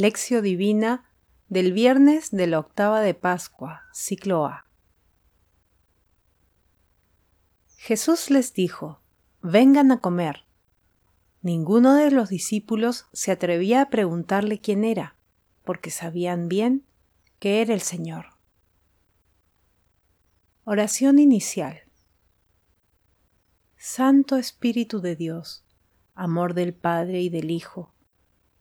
Lección Divina del viernes de la octava de Pascua, ciclo A. Jesús les dijo, vengan a comer. Ninguno de los discípulos se atrevía a preguntarle quién era, porque sabían bien que era el Señor. Oración inicial. Santo Espíritu de Dios, amor del Padre y del Hijo,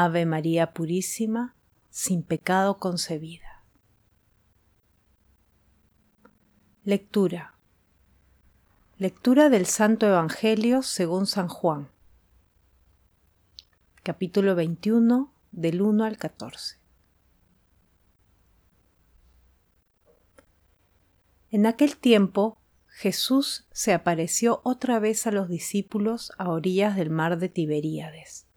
Ave María Purísima, sin pecado concebida. Lectura. Lectura del Santo Evangelio según San Juan. Capítulo 21 del 1 al 14. En aquel tiempo Jesús se apareció otra vez a los discípulos a orillas del mar de Tiberíades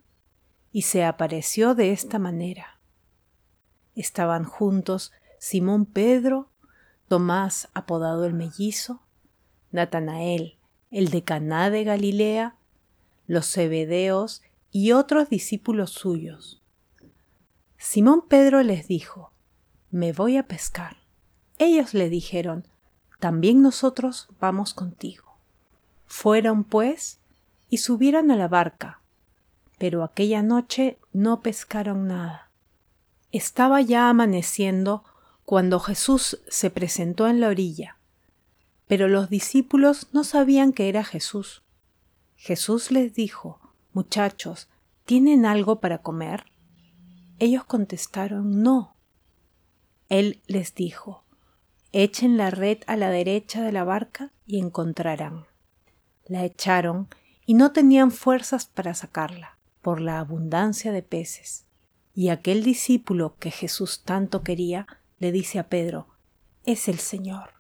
y se apareció de esta manera. Estaban juntos Simón Pedro, Tomás apodado el mellizo, Natanael, el de Caná de Galilea, los Zebedeos y otros discípulos suyos. Simón Pedro les dijo, Me voy a pescar. Ellos le dijeron, También nosotros vamos contigo. Fueron, pues, y subieron a la barca pero aquella noche no pescaron nada. Estaba ya amaneciendo cuando Jesús se presentó en la orilla, pero los discípulos no sabían que era Jesús. Jesús les dijo, Muchachos, ¿tienen algo para comer? Ellos contestaron, No. Él les dijo, Echen la red a la derecha de la barca y encontrarán. La echaron y no tenían fuerzas para sacarla por la abundancia de peces. Y aquel discípulo que Jesús tanto quería le dice a Pedro, es el Señor.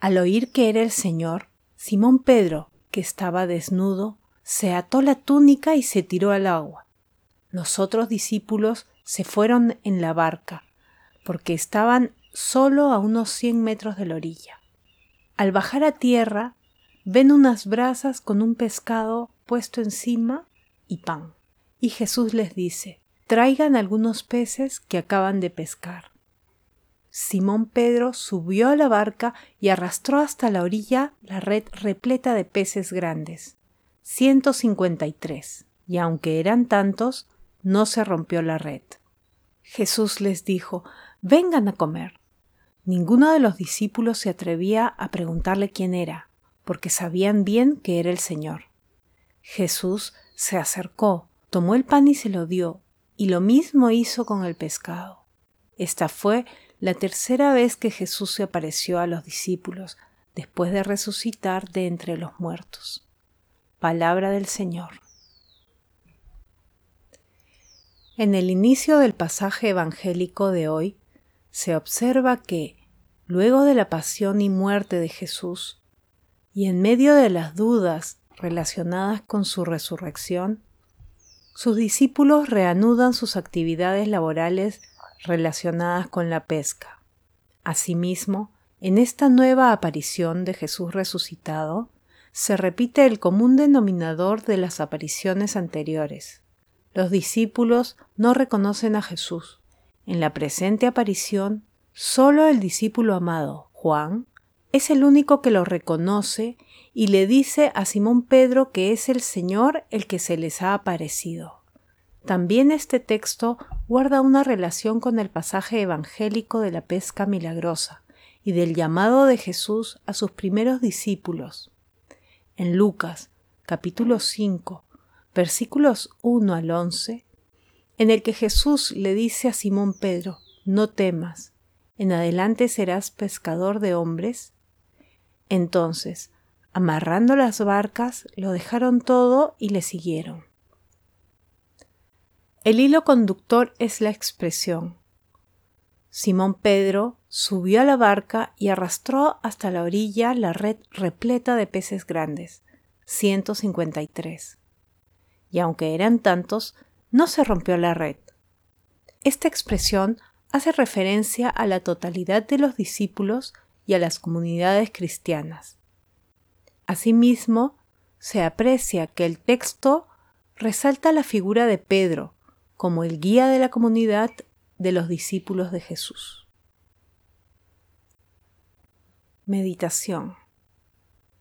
Al oír que era el Señor, Simón Pedro, que estaba desnudo, se ató la túnica y se tiró al agua. Los otros discípulos se fueron en la barca, porque estaban solo a unos cien metros de la orilla. Al bajar a tierra, ven unas brasas con un pescado puesto encima y pan. Y Jesús les dice, traigan algunos peces que acaban de pescar. Simón Pedro subió a la barca y arrastró hasta la orilla la red repleta de peces grandes, ciento cincuenta y tres, y aunque eran tantos, no se rompió la red. Jesús les dijo, vengan a comer. Ninguno de los discípulos se atrevía a preguntarle quién era, porque sabían bien que era el Señor. Jesús se acercó, tomó el pan y se lo dio, y lo mismo hizo con el pescado. Esta fue la tercera vez que Jesús se apareció a los discípulos después de resucitar de entre los muertos. Palabra del Señor. En el inicio del pasaje evangélico de hoy se observa que, luego de la pasión y muerte de Jesús, y en medio de las dudas relacionadas con su resurrección, sus discípulos reanudan sus actividades laborales relacionadas con la pesca. Asimismo, en esta nueva aparición de Jesús resucitado, se repite el común denominador de las apariciones anteriores. Los discípulos no reconocen a Jesús. En la presente aparición, solo el discípulo amado, Juan, es el único que lo reconoce y le dice a Simón Pedro que es el Señor el que se les ha aparecido. También este texto guarda una relación con el pasaje evangélico de la pesca milagrosa y del llamado de Jesús a sus primeros discípulos. En Lucas, capítulo 5, versículos 1 al 11, en el que Jesús le dice a Simón Pedro, no temas, en adelante serás pescador de hombres, entonces, amarrando las barcas, lo dejaron todo y le siguieron. El hilo conductor es la expresión, Simón Pedro subió a la barca y arrastró hasta la orilla la red repleta de peces grandes, 153. Y aunque eran tantos, no se rompió la red. Esta expresión hace referencia a la totalidad de los discípulos y a las comunidades cristianas. Asimismo, se aprecia que el texto resalta la figura de Pedro como el guía de la comunidad de los discípulos de Jesús. Meditación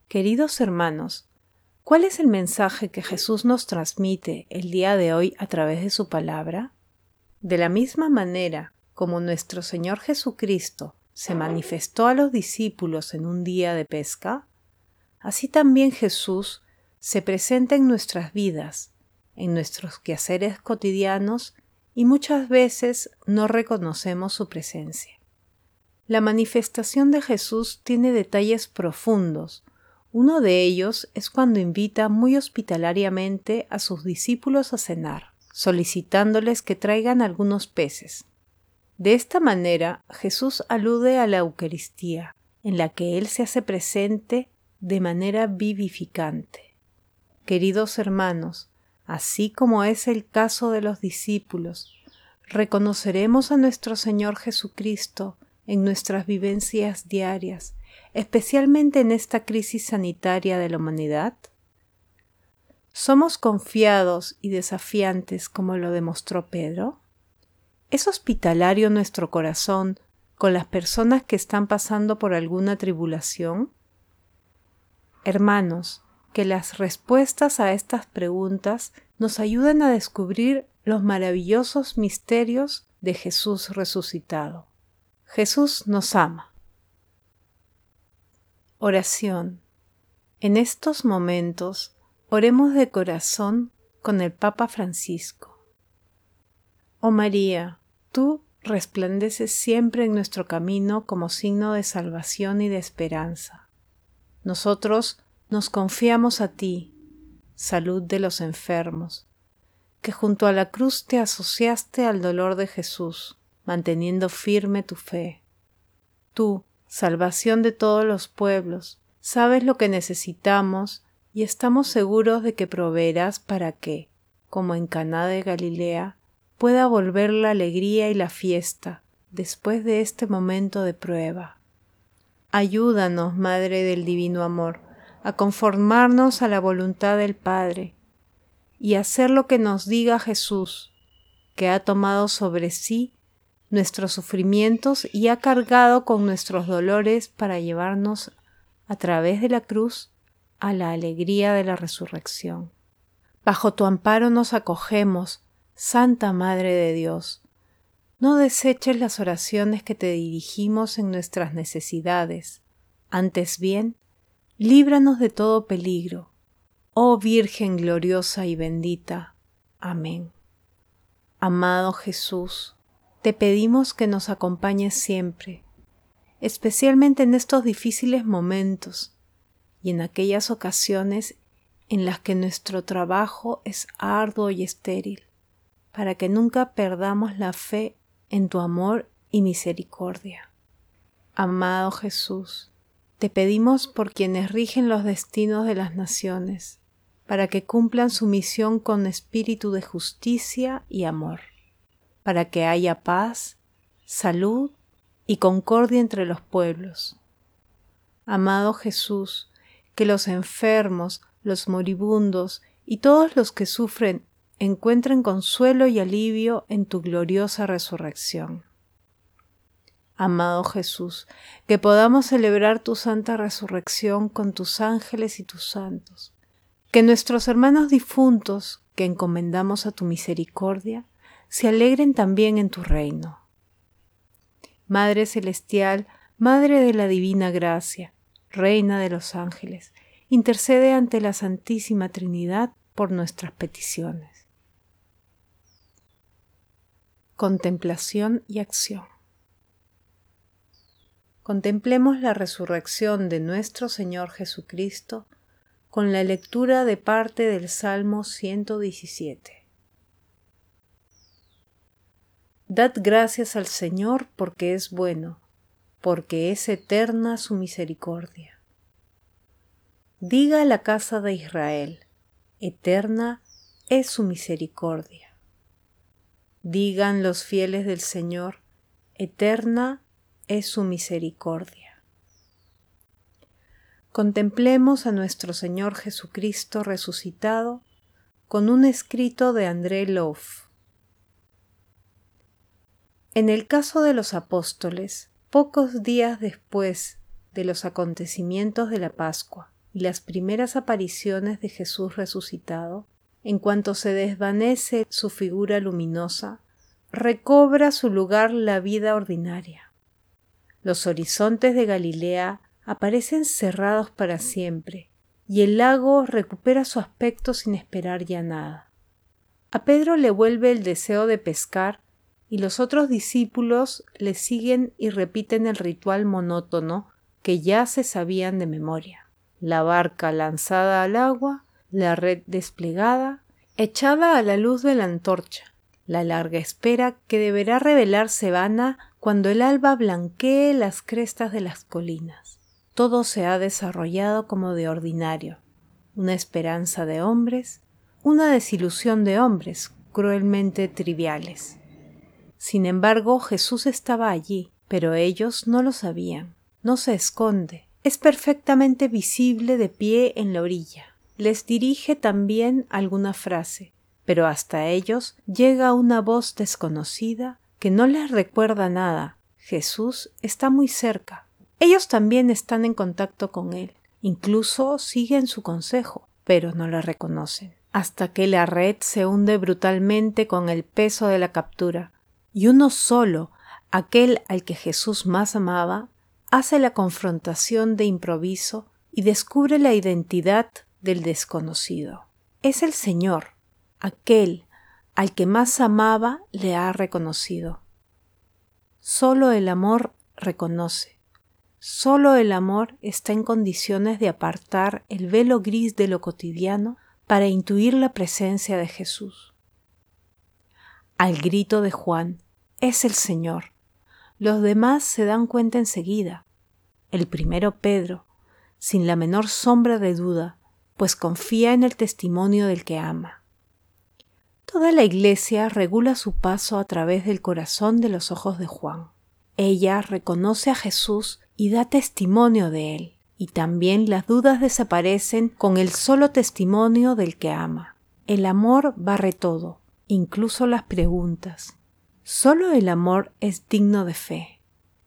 Queridos hermanos, ¿cuál es el mensaje que Jesús nos transmite el día de hoy a través de su palabra? De la misma manera como nuestro Señor Jesucristo se manifestó a los discípulos en un día de pesca, así también Jesús se presenta en nuestras vidas, en nuestros quehaceres cotidianos y muchas veces no reconocemos su presencia. La manifestación de Jesús tiene detalles profundos. Uno de ellos es cuando invita muy hospitalariamente a sus discípulos a cenar, solicitándoles que traigan algunos peces. De esta manera Jesús alude a la Eucaristía, en la que Él se hace presente de manera vivificante. Queridos hermanos, así como es el caso de los discípulos, reconoceremos a nuestro Señor Jesucristo en nuestras vivencias diarias, especialmente en esta crisis sanitaria de la humanidad? ¿Somos confiados y desafiantes como lo demostró Pedro? ¿Es hospitalario nuestro corazón con las personas que están pasando por alguna tribulación? Hermanos, que las respuestas a estas preguntas nos ayuden a descubrir los maravillosos misterios de Jesús resucitado. Jesús nos ama. Oración. En estos momentos, oremos de corazón con el Papa Francisco. Oh María, tú resplandeces siempre en nuestro camino como signo de salvación y de esperanza. Nosotros nos confiamos a ti, salud de los enfermos, que junto a la cruz te asociaste al dolor de Jesús, manteniendo firme tu fe. Tú, salvación de todos los pueblos, sabes lo que necesitamos y estamos seguros de que proveerás para que, como en Caná de Galilea, pueda volver la alegría y la fiesta después de este momento de prueba. Ayúdanos, Madre del Divino Amor, a conformarnos a la voluntad del Padre y hacer lo que nos diga Jesús, que ha tomado sobre sí nuestros sufrimientos y ha cargado con nuestros dolores para llevarnos a través de la cruz a la alegría de la resurrección. Bajo tu amparo nos acogemos, Santa Madre de Dios. No deseches las oraciones que te dirigimos en nuestras necesidades, antes bien, líbranos de todo peligro. Oh Virgen gloriosa y bendita. Amén. Amado Jesús, te pedimos que nos acompañes siempre, especialmente en estos difíciles momentos y en aquellas ocasiones en las que nuestro trabajo es arduo y estéril, para que nunca perdamos la fe en tu amor y misericordia. Amado Jesús, te pedimos por quienes rigen los destinos de las naciones, para que cumplan su misión con espíritu de justicia y amor, para que haya paz, salud y concordia entre los pueblos. Amado Jesús, que los enfermos, los moribundos y todos los que sufren encuentren consuelo y alivio en tu gloriosa resurrección amado Jesús, que podamos celebrar tu santa resurrección con tus ángeles y tus santos, que nuestros hermanos difuntos, que encomendamos a tu misericordia, se alegren también en tu reino. Madre Celestial, Madre de la Divina Gracia, Reina de los ángeles, intercede ante la Santísima Trinidad por nuestras peticiones. Contemplación y acción. Contemplemos la resurrección de nuestro Señor Jesucristo con la lectura de parte del Salmo 117. Dad gracias al Señor porque es bueno, porque es eterna su misericordia. Diga la casa de Israel, eterna es su misericordia. Digan los fieles del Señor, eterna es su misericordia. Contemplemos a nuestro Señor Jesucristo resucitado con un escrito de André Loff. En el caso de los apóstoles, pocos días después de los acontecimientos de la Pascua y las primeras apariciones de Jesús resucitado, en cuanto se desvanece su figura luminosa, recobra su lugar la vida ordinaria. Los horizontes de Galilea aparecen cerrados para siempre, y el lago recupera su aspecto sin esperar ya nada. A Pedro le vuelve el deseo de pescar y los otros discípulos le siguen y repiten el ritual monótono que ya se sabían de memoria. La barca lanzada al agua, la red desplegada, echada a la luz de la antorcha, la larga espera que deberá revelarse vana cuando el alba blanquee las crestas de las colinas. Todo se ha desarrollado como de ordinario, una esperanza de hombres, una desilusión de hombres cruelmente triviales. Sin embargo, Jesús estaba allí, pero ellos no lo sabían. No se esconde, es perfectamente visible de pie en la orilla. Les dirige también alguna frase, pero hasta ellos llega una voz desconocida que no les recuerda nada. Jesús está muy cerca. Ellos también están en contacto con Él, incluso siguen su consejo, pero no le reconocen, hasta que la red se hunde brutalmente con el peso de la captura, y uno solo, aquel al que Jesús más amaba, hace la confrontación de improviso y descubre la identidad del desconocido. Es el Señor, aquel al que más amaba le ha reconocido. Solo el amor reconoce. Solo el amor está en condiciones de apartar el velo gris de lo cotidiano para intuir la presencia de Jesús al grito de Juan, es el Señor. Los demás se dan cuenta enseguida. El primero Pedro, sin la menor sombra de duda, pues confía en el testimonio del que ama. Toda la Iglesia regula su paso a través del corazón de los ojos de Juan. Ella reconoce a Jesús y da testimonio de él, y también las dudas desaparecen con el solo testimonio del que ama. El amor barre todo, incluso las preguntas. Solo el amor es digno de fe.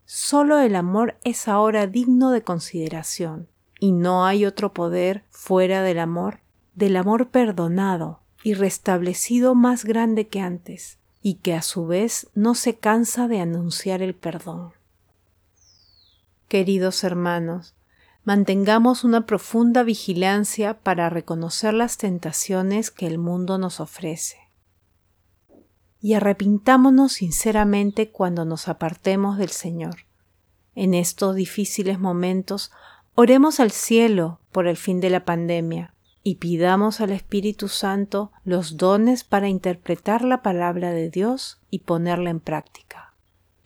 Solo el amor es ahora digno de consideración. Y no hay otro poder fuera del amor, del amor perdonado y restablecido más grande que antes, y que a su vez no se cansa de anunciar el perdón. Queridos hermanos, mantengamos una profunda vigilancia para reconocer las tentaciones que el mundo nos ofrece y arrepintámonos sinceramente cuando nos apartemos del Señor. En estos difíciles momentos, oremos al cielo por el fin de la pandemia y pidamos al Espíritu Santo los dones para interpretar la palabra de Dios y ponerla en práctica.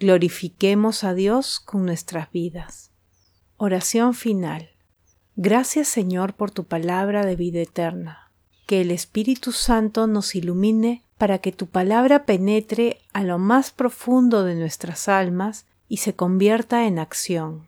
Glorifiquemos a Dios con nuestras vidas. Oración final. Gracias Señor por tu palabra de vida eterna. Que el Espíritu Santo nos ilumine para que tu palabra penetre a lo más profundo de nuestras almas y se convierta en acción.